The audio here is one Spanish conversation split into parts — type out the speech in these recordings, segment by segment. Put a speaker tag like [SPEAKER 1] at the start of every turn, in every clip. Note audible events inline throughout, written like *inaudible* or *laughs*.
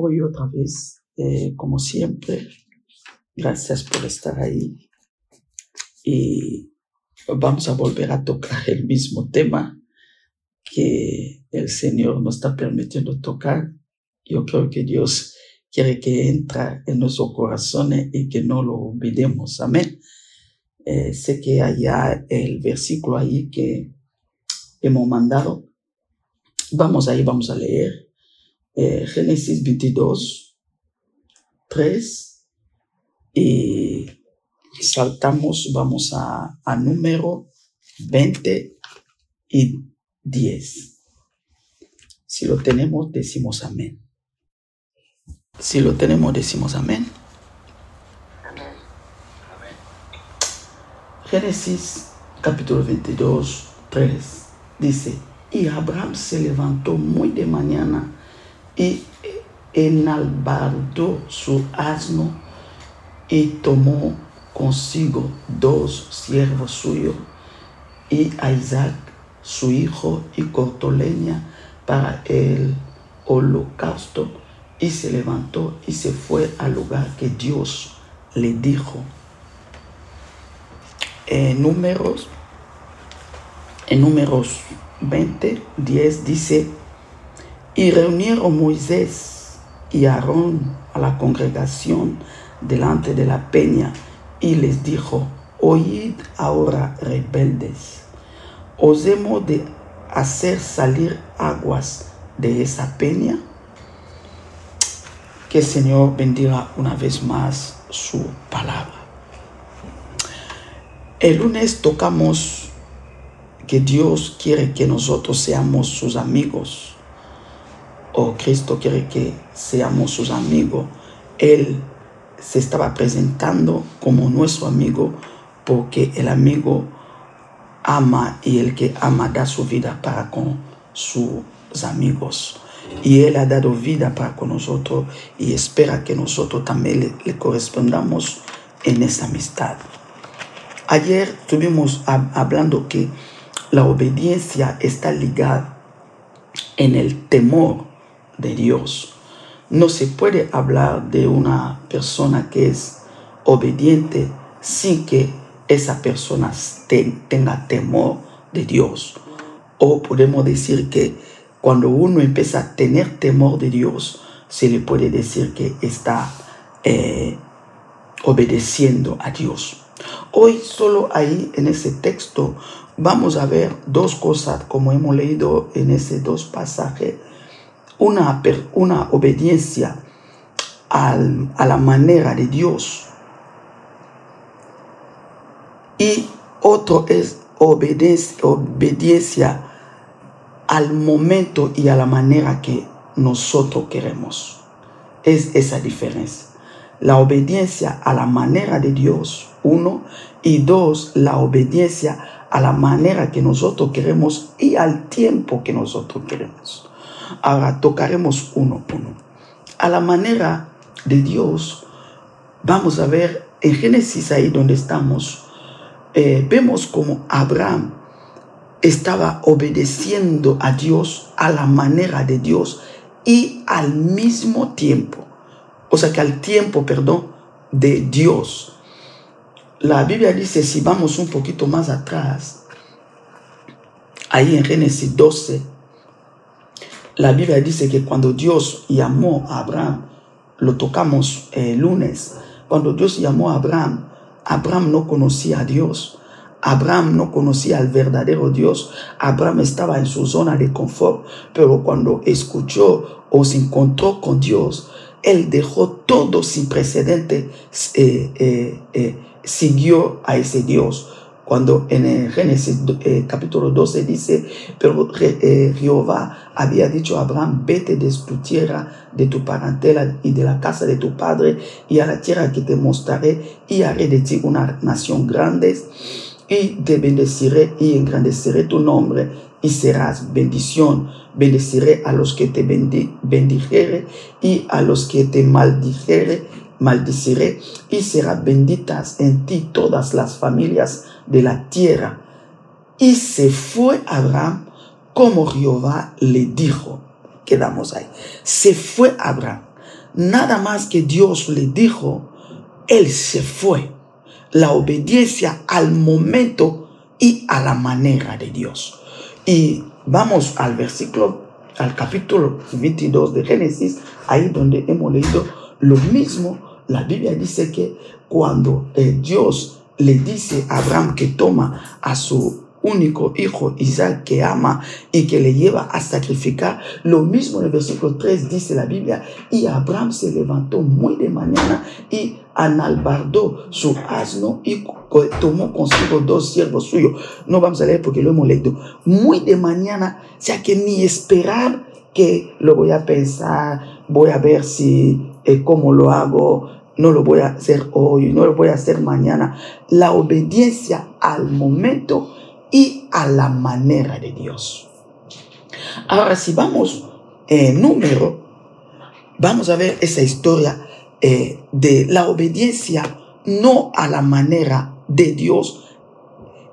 [SPEAKER 1] hoy otra vez, eh, como siempre. Gracias por estar ahí. Y vamos a volver a tocar el mismo tema que el Señor nos está permitiendo tocar. Yo creo que Dios quiere que entre en nuestros corazones y que no lo olvidemos. Amén. Eh, sé que allá el versículo ahí que hemos mandado. Vamos ahí, vamos a leer. Eh, Génesis 22, 3 y saltamos, vamos a, a número 20 y 10. Si lo tenemos, decimos amén. Si lo tenemos, decimos amén. Génesis capítulo 22, 3 dice, y Abraham se levantó muy de mañana y enalbardó su asno y tomó consigo dos siervos suyos y a Isaac su hijo y cortó leña para el holocausto y se levantó y se fue al lugar que Dios le dijo. En números, en números 20, 10 dice, y reunieron Moisés y Aarón a la congregación delante de la peña y les dijo, oíd ahora rebeldes, ¿os hemos de hacer salir aguas de esa peña? Que el Señor bendiga una vez más su palabra. El lunes tocamos que Dios quiere que nosotros seamos sus amigos. Cristo quiere que seamos sus amigos. Él se estaba presentando como nuestro amigo porque el amigo ama y el que ama da su vida para con sus amigos. Y Él ha dado vida para con nosotros y espera que nosotros también le, correspondamos en esa amistad. Ayer estuvimos hablando que la obediencia está ligada en el temor de Dios. No se puede hablar de una persona que es obediente sin que esa persona tenga temor de Dios. O podemos decir que cuando uno empieza a tener temor de Dios, se le puede decir que está eh, obedeciendo a Dios. Hoy solo ahí en ese texto vamos a ver dos cosas como hemos leído en ese dos pasajes. Una, una obediencia a la manera de Dios y otro es obediencia, obediencia al momento y a la manera que nosotros queremos. Es esa diferencia. La obediencia a la manera de Dios uno, y dos, la obediencia a la manera que nosotros queremos y al tiempo que nosotros queremos. Ahora tocaremos uno uno. A la manera de Dios, vamos a ver en Génesis ahí donde estamos, eh, vemos como Abraham estaba obedeciendo a Dios a la manera de Dios y al mismo tiempo, o sea que al tiempo, perdón, de Dios. La Biblia dice, si vamos un poquito más atrás, ahí en Génesis 12, la Biblia dice que cuando Dios llamó a Abraham, lo tocamos el lunes, cuando Dios llamó a Abraham, Abraham no conocía a Dios. Abraham no conocía al verdadero Dios. Abraham estaba en su zona de confort, pero cuando escuchó o se encontró con Dios, él dejó todo sin precedente. Eh, eh, eh, siguió a ese Dios. Cuando en el Génesis eh, capítulo 12 dice, pero eh, Jehová había dicho a Abraham, vete de tu tierra, de tu parentela y de la casa de tu padre, y a la tierra que te mostraré, y haré de ti una nación grande, y te bendeciré y engrandeceré tu nombre, y serás bendición. Bendeciré a los que te bendijere y a los que te maldijere maldiciré y serán benditas en ti todas las familias de la tierra. Y se fue Abraham como Jehová le dijo. Quedamos ahí. Se fue Abraham. nada más que Dios le dijo, él se fue. La obediencia al momento y a la manera de Dios. Y vamos al versículo, al capítulo 22 de Génesis, ahí donde hemos leído lo mismo. La Biblia dice que cuando eh, Dios le dice a Abraham que toma a su único hijo, Isaac, que ama y que le lleva a sacrificar. Lo mismo en el versículo 3 dice la Biblia, y Abraham se levantó muy de mañana y analbardó su asno y tomó consigo dos siervos suyos. No vamos a leer porque lo hemos leído. Muy de mañana, o sea que ni esperar que lo voy a pensar, voy a ver si, eh, cómo lo hago, no lo voy a hacer hoy, no lo voy a hacer mañana. La obediencia al momento y a la manera de Dios. Ahora, si vamos en número, vamos a ver esa historia eh, de la obediencia no a la manera de Dios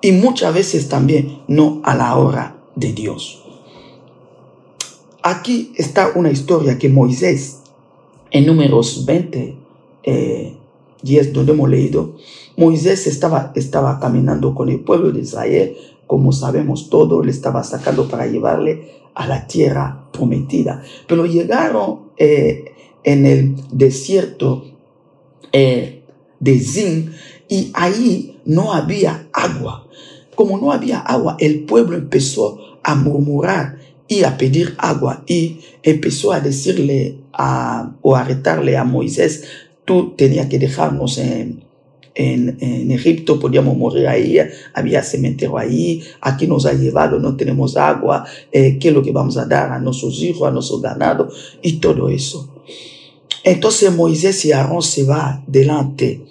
[SPEAKER 1] y muchas veces también no a la hora de Dios. Aquí está una historia que Moisés en números 20, eh, 10, donde hemos leído, Moisés estaba, estaba caminando con el pueblo de Israel, como sabemos todo, le estaba sacando para llevarle a la tierra prometida. Pero llegaron eh, en el desierto eh, de Zin y ahí no había agua. Como no había agua, el pueblo empezó a murmurar y a pedir agua y empezó a decirle a, o a retarle a Moisés, tú tenías que dejarnos en, Egipto, podíamos morir ahí, había cementerio ahí, aquí nos ha llevado, no tenemos agua, eh, ¿qué es lo que vamos a dar a nuestros hijos, a nuestro ganado? Y todo eso. Entonces Moisés y Aarón se va delante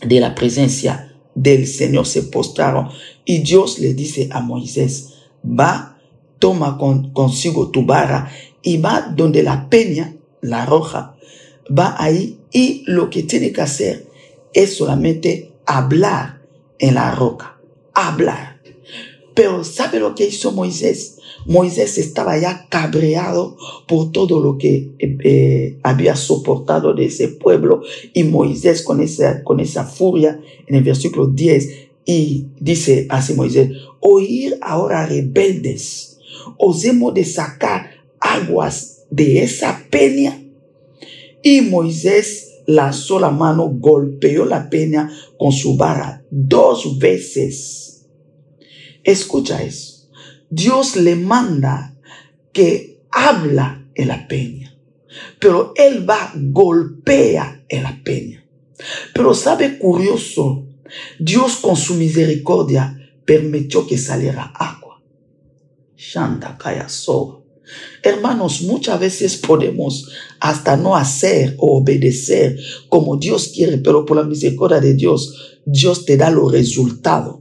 [SPEAKER 1] de la presencia del Señor, se postraron y Dios le dice a Moisés, va, toma consigo tu vara y va donde la peña, la roja, va ahí y lo que tiene que hacer es solamente hablar en la roca, hablar. Pero ¿sabe lo que hizo Moisés? Moisés estaba ya cabreado por todo lo que eh, eh, había soportado de ese pueblo y Moisés con esa, furia en el versículo 10 y dice así Moisés, oír ahora rebeldes, os hemos de sacar aguas de esa peña. Y Moisés la sola mano golpeó la peña con su vara dos veces. Escucha eso. Dios le manda que habla en la peña, pero él va, golpea en la peña. Pero sabe curioso, Dios con su misericordia permitió que saliera agua. Shanda kaya Hermanos, muchas veces podemos hasta no hacer o obedecer como Dios quiere, pero por la misericordia de Dios, Dios te da los resultados.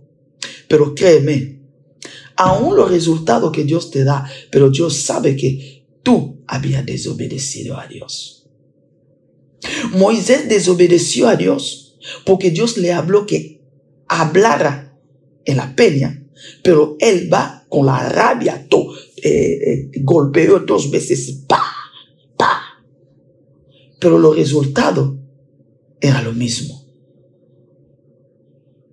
[SPEAKER 1] Pero créeme, aún los resultados que Dios te da, pero Dios sabe que tú habías desobedecido a Dios. Moisés desobedeció a Dios porque Dios le habló que hablara en la peña, pero él va con la rabia, todo eh, eh, golpeó dos veces, pa, pa. Pero los resultados era lo mismo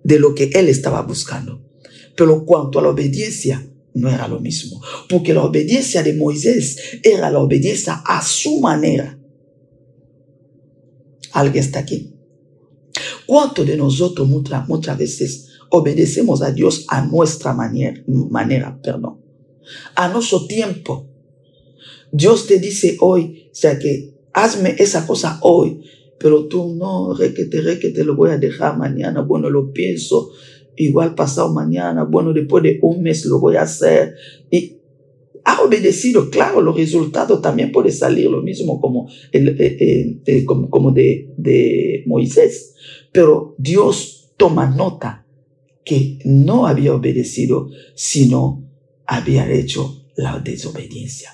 [SPEAKER 1] de lo que él estaba buscando. Pero cuanto a la obediencia, no era lo mismo. Porque la obediencia de Moisés era la obediencia a su manera. ¿Alguien está aquí? ¿Cuánto de nosotros muchas, muchas veces obedecemos a Dios a nuestra manera, manera perdón? A nuestro tiempo. Dios te dice hoy, sea que hazme esa cosa hoy, pero tú no, requete, requete, lo voy a dejar mañana, bueno, lo pienso, igual pasado mañana, bueno, después de un mes lo voy a hacer. Y ha obedecido, claro, los resultados también puede salir lo mismo como, el, eh, eh, eh, como, como de, de Moisés, pero Dios toma nota que no había obedecido, sino había hecho la desobediencia.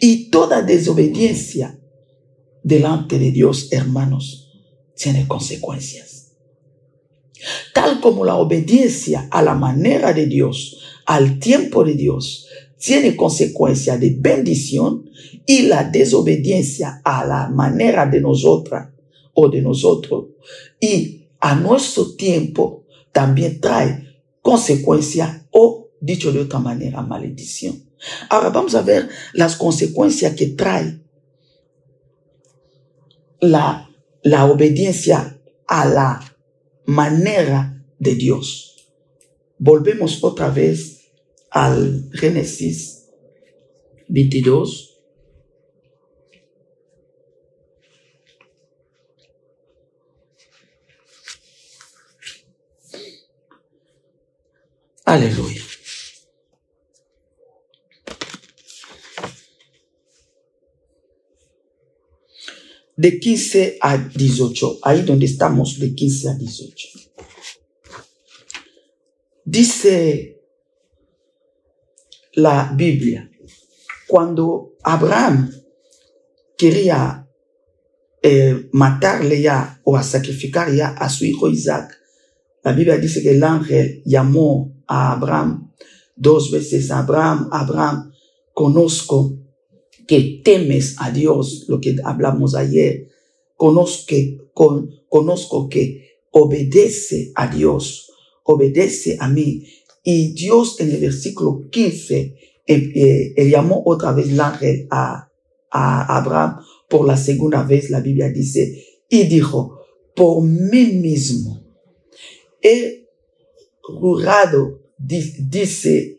[SPEAKER 1] Y toda desobediencia delante de Dios, hermanos, tiene consecuencias. Tal como la obediencia a la manera de Dios, al tiempo de Dios, tiene consecuencia de bendición, y la desobediencia a la manera de nosotras o de nosotros y a nuestro tiempo también trae consecuencia o, dicho de otra manera, maledición. Ahora vamos a ver las consecuencias que trae la, la obediencia a la manera de Dios. Volvemos otra vez al Génesis 22. Aleluya. De 15 a 18, ahí donde estamos, de 15 a 18. Dice la Biblia, cuando Abraham quería eh, matarle ya o a sacrificar ya a su hijo Isaac, la Biblia dice que el ángel llamó a Abraham dos veces, Abraham, Abraham, conozco que temes a Dios, lo que hablamos ayer, conozco conozco que obedece a Dios, obedece a mí. Y Dios en el versículo 15, eh, eh, llamó otra vez el ángel a, a Abraham por la segunda vez, la Biblia dice, y dijo, por mí mismo he jurado, dice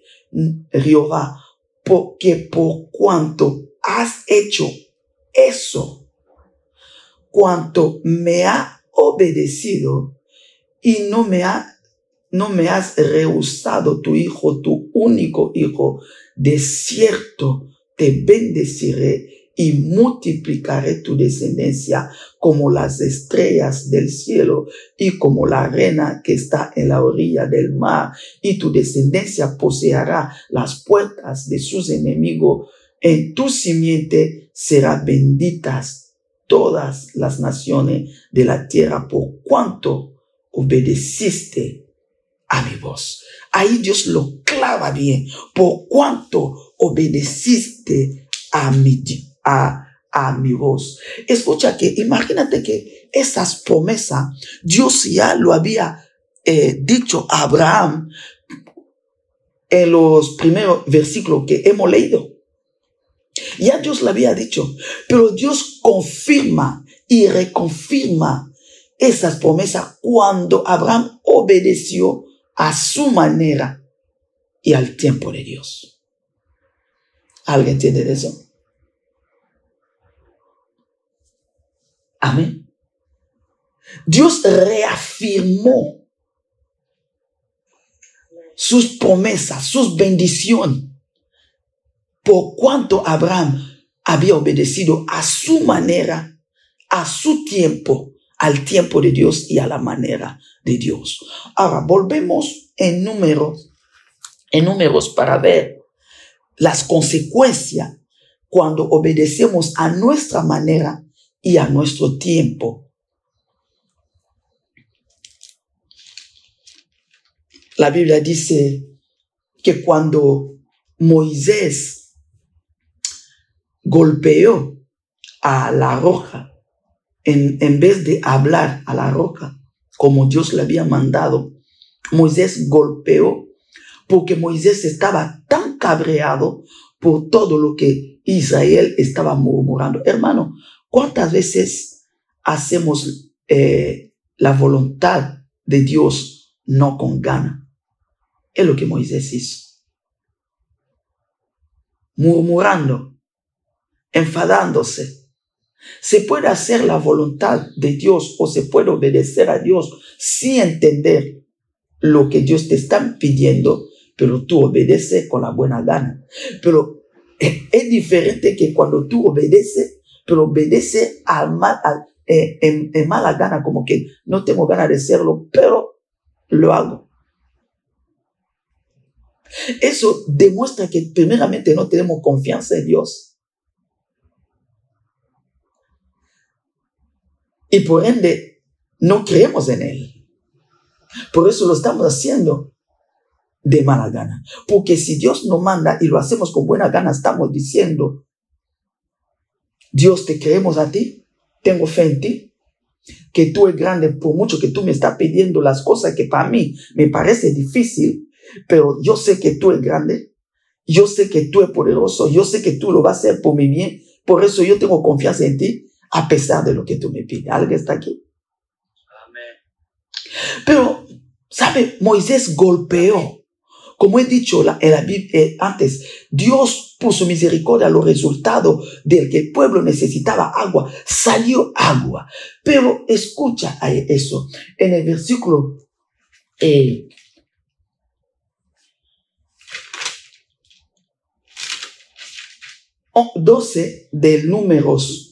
[SPEAKER 1] Jehová, porque por cuanto has hecho eso, cuanto me ha obedecido y no me ha no me has rehusado tu hijo, tu único hijo, de cierto te bendeciré y multiplicaré tu descendencia como las estrellas del cielo y como la arena que está en la orilla del mar, y tu descendencia poseerá las puertas de sus enemigos. En tu simiente serán benditas todas las naciones de la tierra por cuanto obedeciste a mi voz. Ahí Dios lo clava bien, por cuanto obedeciste a mi a, mi voz. Escucha que, imagínate que esas promesas, Dios ya lo había eh, dicho a Abraham en los primeros versículos que hemos leído. Ya Dios lo había dicho, pero Dios confirma y reconfirma esas promesas cuando Abraham obedeció a su manera y al tiempo de Dios. ¿Alguien entiende eso? Amén. Dios reafirmó sus promesas, sus bendiciones, por cuanto Abraham había obedecido a su manera, a su tiempo, al tiempo de Dios y a la manera de Dios. Ahora, volvemos en números, en números para ver las consecuencias cuando obedecemos a nuestra manera y a nuestro tiempo. La Biblia dice que cuando Moisés golpeó a la roca, en, en, vez de hablar a la roca como Dios le había mandado, Moisés golpeó porque Moisés estaba tan cabreado por todo lo que Israel estaba murmurando. Hermano, ¿Cuántas veces hacemos eh, la voluntad de Dios no con gana? Es lo que Moisés hizo. Murmurando, enfadándose. Se puede hacer la voluntad de Dios o se puede obedecer a Dios sin entender lo que Dios te está pidiendo, pero tú obedeces con la buena gana. Pero es diferente que cuando tú obedeces pero obedece al mal, eh, en, mala gana, como que no tengo ganas de hacerlo, pero lo hago. Eso demuestra que primeramente no tenemos confianza en Dios. Y por ende, no creemos en Él. Por eso lo estamos haciendo de mala gana. Porque si Dios nos manda y lo hacemos con buena gana, estamos diciendo, Dios, te creemos a ti, tengo fe en ti, que tú eres grande por mucho que tú me estás pidiendo las cosas que para mí me parece difícil, pero yo sé que tú eres grande, yo sé que tú eres poderoso, yo sé que tú lo vas a hacer por mi bien, por eso yo tengo confianza en ti, a pesar de lo que tú me pides. ¿Alguien está aquí? Amén. Pero, ¿sabe? Moisés golpeó como he dicho en la Biblia eh, antes, Dios puso misericordia a los resultados del que el pueblo necesitaba agua. Salió agua. Pero escucha eso. En el versículo 12 eh, del números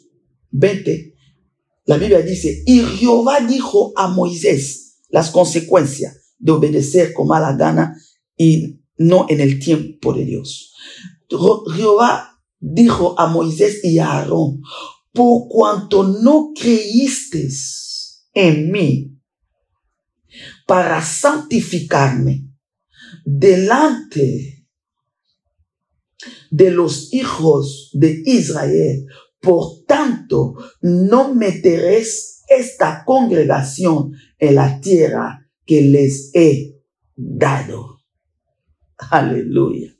[SPEAKER 1] 20, la Biblia dice, y Jehová dijo a Moisés las consecuencias de obedecer con mala gana y no en el tiempo de Dios. Jehová dijo a Moisés y a Aarón, por cuanto no creíste en mí para santificarme delante de los hijos de Israel, por tanto no meteréis esta congregación en la tierra que les he dado. Aleluya.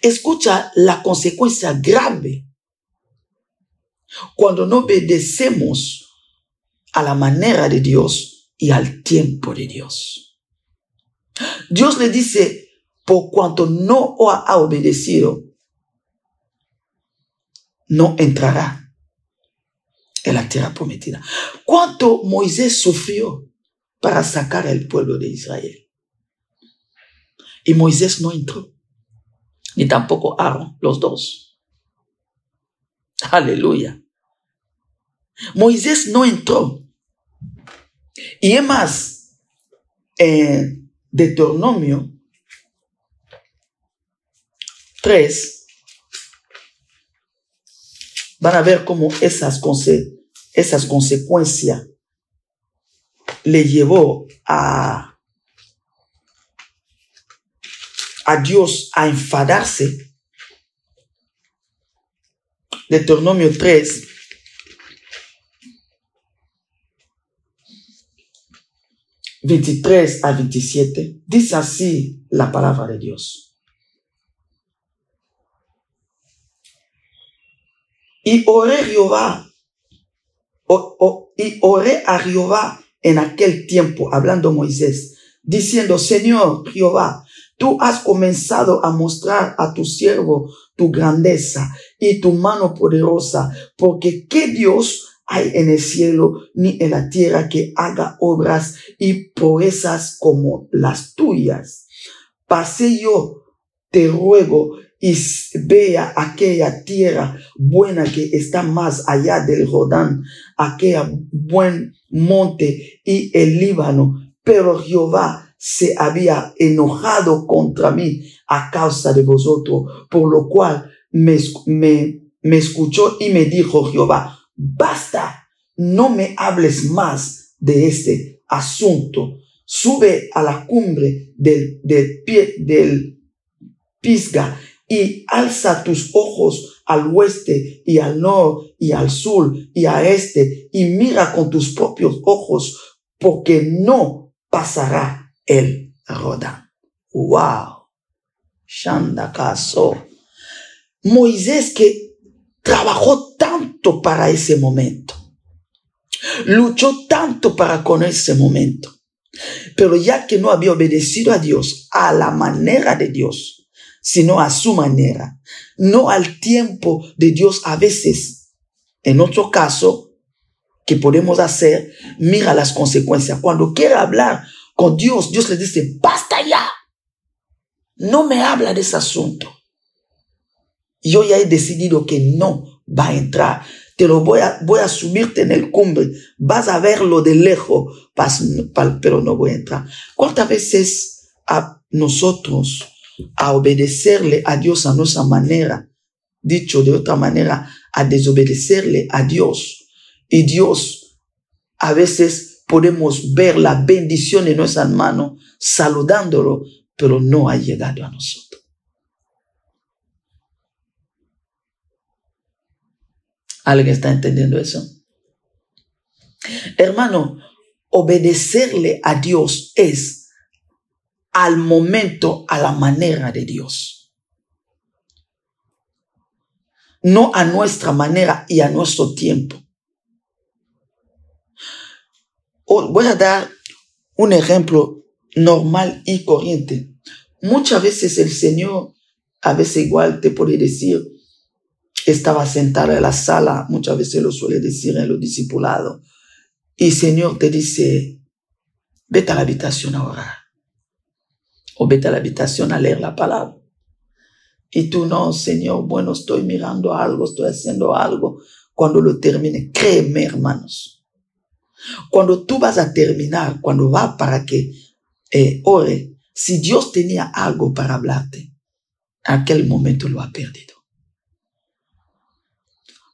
[SPEAKER 1] Escucha la consecuencia grave cuando no obedecemos a la manera de Dios y al tiempo de Dios. Dios le dice, por cuanto no ha obedecido, no entrará en la tierra prometida. ¿Cuánto Moisés sufrió para sacar al pueblo de Israel? Y Moisés no entró, ni tampoco Aarón, los dos. *laughs* Aleluya. Moisés no entró. Y es más, en Deuteronomio 3, van a ver cómo esas, esas consecuencias le llevó a a Dios a enfadarse. Deuteronomio 3. ...23 a 27... ...dice así la palabra de Dios... ...y oré Jehová... ...y oré a Jehová... ...en aquel tiempo... ...hablando Moisés... ...diciendo... ...Señor Jehová... Tú has comenzado a mostrar a tu siervo tu grandeza y tu mano poderosa, porque ¿qué Dios hay en el cielo ni en la tierra que haga obras y proezas como las tuyas? Pase yo, te ruego, y vea aquella tierra buena que está más allá del Jordán, aquella buen monte y el Líbano. Pero Jehová se había enojado contra mí a causa de vosotros, por lo cual me, me, me escuchó y me dijo Jehová, basta, no me hables más de este asunto. Sube a la cumbre del, del pie del Pisga y alza tus ojos al oeste y al norte y al sur y a este y mira con tus propios ojos porque no pasará el Rodán. ¡Wow! Shanda Moisés que trabajó tanto para ese momento. Luchó tanto para con ese momento. Pero ya que no había obedecido a Dios a la manera de Dios, sino a su manera, no al tiempo de Dios a veces, en otro caso, que podemos hacer, mira las consecuencias. Cuando quiere hablar con Dios, Dios le dice, basta ya. No me habla de ese asunto. Yo ya he decidido que no va a entrar. Te lo voy a, subirte en el cumbre. Vas a verlo de lejos, pero no voy a entrar. ¿Cuántas veces a nosotros, a obedecerle a Dios a nuestra manera, dicho de otra manera, a desobedecerle a Dios, y Dios a veces podemos ver la bendición en nuestras manos saludándolo, pero no ha llegado a nosotros. ¿Alguien está entendiendo eso? Hermano, obedecerle a Dios es al momento, a la manera de Dios. No a nuestra manera y a nuestro tiempo. voy a dar un ejemplo normal y corriente. Muchas veces el Señor, a veces igual te puede decir, estaba sentado en la sala, muchas veces lo suele decir en los discipulados, y el Señor te dice, vete a la habitación a orar, o vete a la habitación a leer la palabra. Y tú no, Señor, bueno, estoy mirando algo, estoy haciendo algo. Cuando lo termine, créeme, hermanos. Cuando tú vas a terminar, cuando va para que eh, ore, si Dios tenía algo para hablarte, aquel momento lo ha perdido.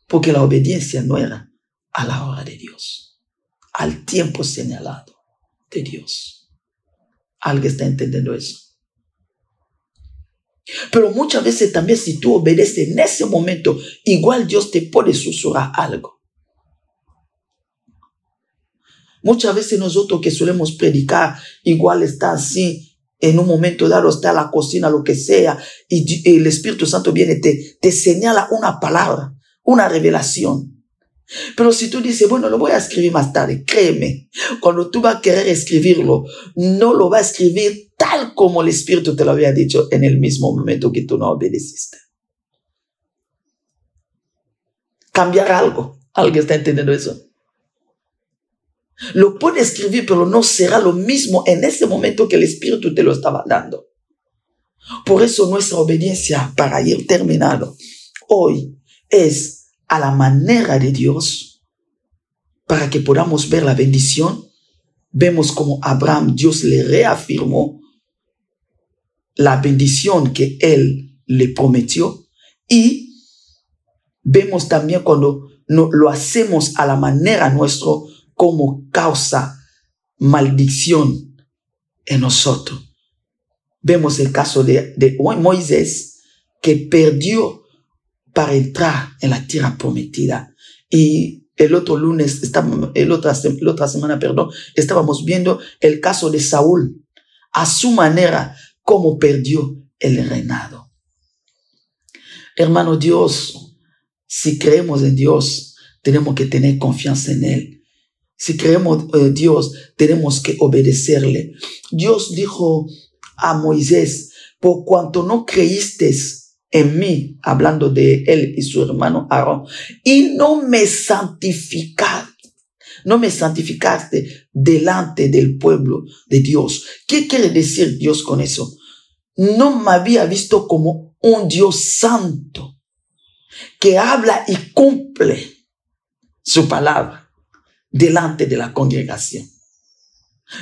[SPEAKER 1] Porque la obediencia no era a la hora de Dios, al tiempo señalado de Dios. ¿Alguien está entendiendo eso? Pero muchas veces también si tú obedeces en ese momento, igual Dios te puede susurrar algo. Muchas veces nosotros que solemos predicar, igual está así en un momento dado está la cocina, lo que sea, y el Espíritu Santo viene, te, te señala una palabra, una revelación. Pero si tú dices, bueno, lo voy a escribir más tarde, créeme, cuando tú vas a querer escribirlo, no lo va a escribir tal como el Espíritu te lo había dicho en el mismo momento que tú no obedeciste. Cambiar algo. ¿Alguien está entendiendo eso? Lo puede escribir, pero no será lo mismo en ese momento que el Espíritu te lo estaba dando. Por eso nuestra obediencia para ir terminado hoy es a la manera de Dios para que podamos ver la bendición. Vemos como Abraham, Dios le reafirmó la bendición que él le prometió y vemos también cuando no, lo hacemos a la manera nuestro, como causa maldición en nosotros. Vemos el caso de, de Moisés que perdió para entrar en la tierra prometida. Y el otro lunes, el otra, la otra semana, perdón, estábamos viendo el caso de Saúl, a su manera, cómo perdió el reinado. Hermano Dios, si creemos en Dios, tenemos que tener confianza en Él. Si creemos en Dios, tenemos que obedecerle. Dios dijo a Moisés, por cuanto no creíste en mí, hablando de él y su hermano Aarón, y no me santificaste, no me santificaste delante del pueblo de Dios. ¿Qué quiere decir Dios con eso? No me había visto como un Dios santo que habla y cumple su palabra delante de la congregación.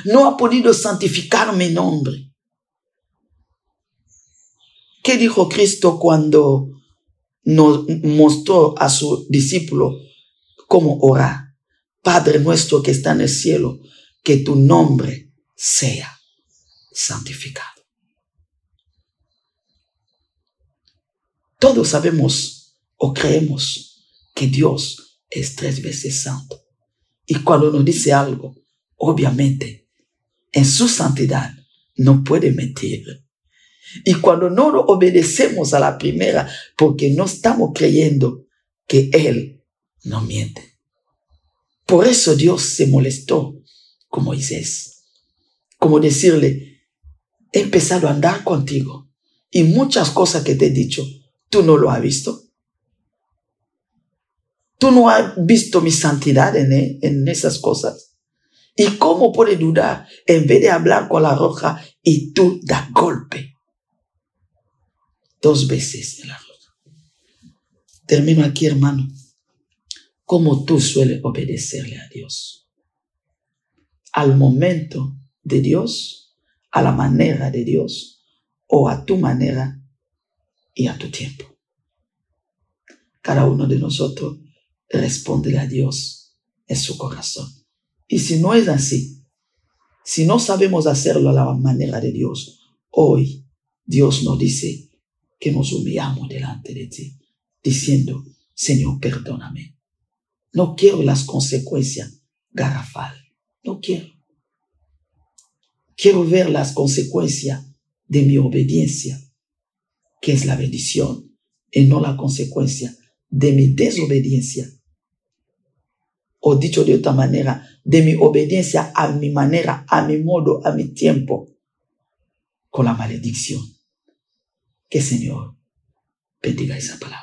[SPEAKER 1] No ha podido santificar mi nombre. ¿Qué dijo Cristo cuando nos mostró a su discípulo cómo orar? Padre nuestro que está en el cielo, que tu nombre sea santificado. Todos sabemos o creemos que Dios es tres veces santo. Y cuando nos dice algo, obviamente, en su santidad no puede mentir. Y cuando no obedecemos a la primera, porque no estamos creyendo que Él no miente. Por eso Dios se molestó con Moisés. Como decirle, he empezado a andar contigo y muchas cosas que te he dicho, tú no lo has visto. Tú no has visto mi santidad en, en esas cosas. ¿Y cómo puede dudar en vez de hablar con la roja y tú da golpe? Dos veces en la roja. Termino aquí, hermano. ¿Cómo tú sueles obedecerle a Dios? Al momento de Dios, a la manera de Dios, o a tu manera y a tu tiempo. Cada uno de nosotros responde a Dios en su corazón. Y si no es así, si no sabemos hacerlo a la manera de Dios, hoy Dios nos dice que nos humillamos delante de ti, diciendo, Señor, perdóname. No quiero las consecuencias garrafal. No quiero. Quiero ver las consecuencias de mi obediencia, que es la bendición, y no la consecuencia de mi desobediencia. O dicho de otra manera, de mi obediencia a mi manera, a mi modo, a mi tiempo, con la maledicción. Que Señor bendiga esa palabra.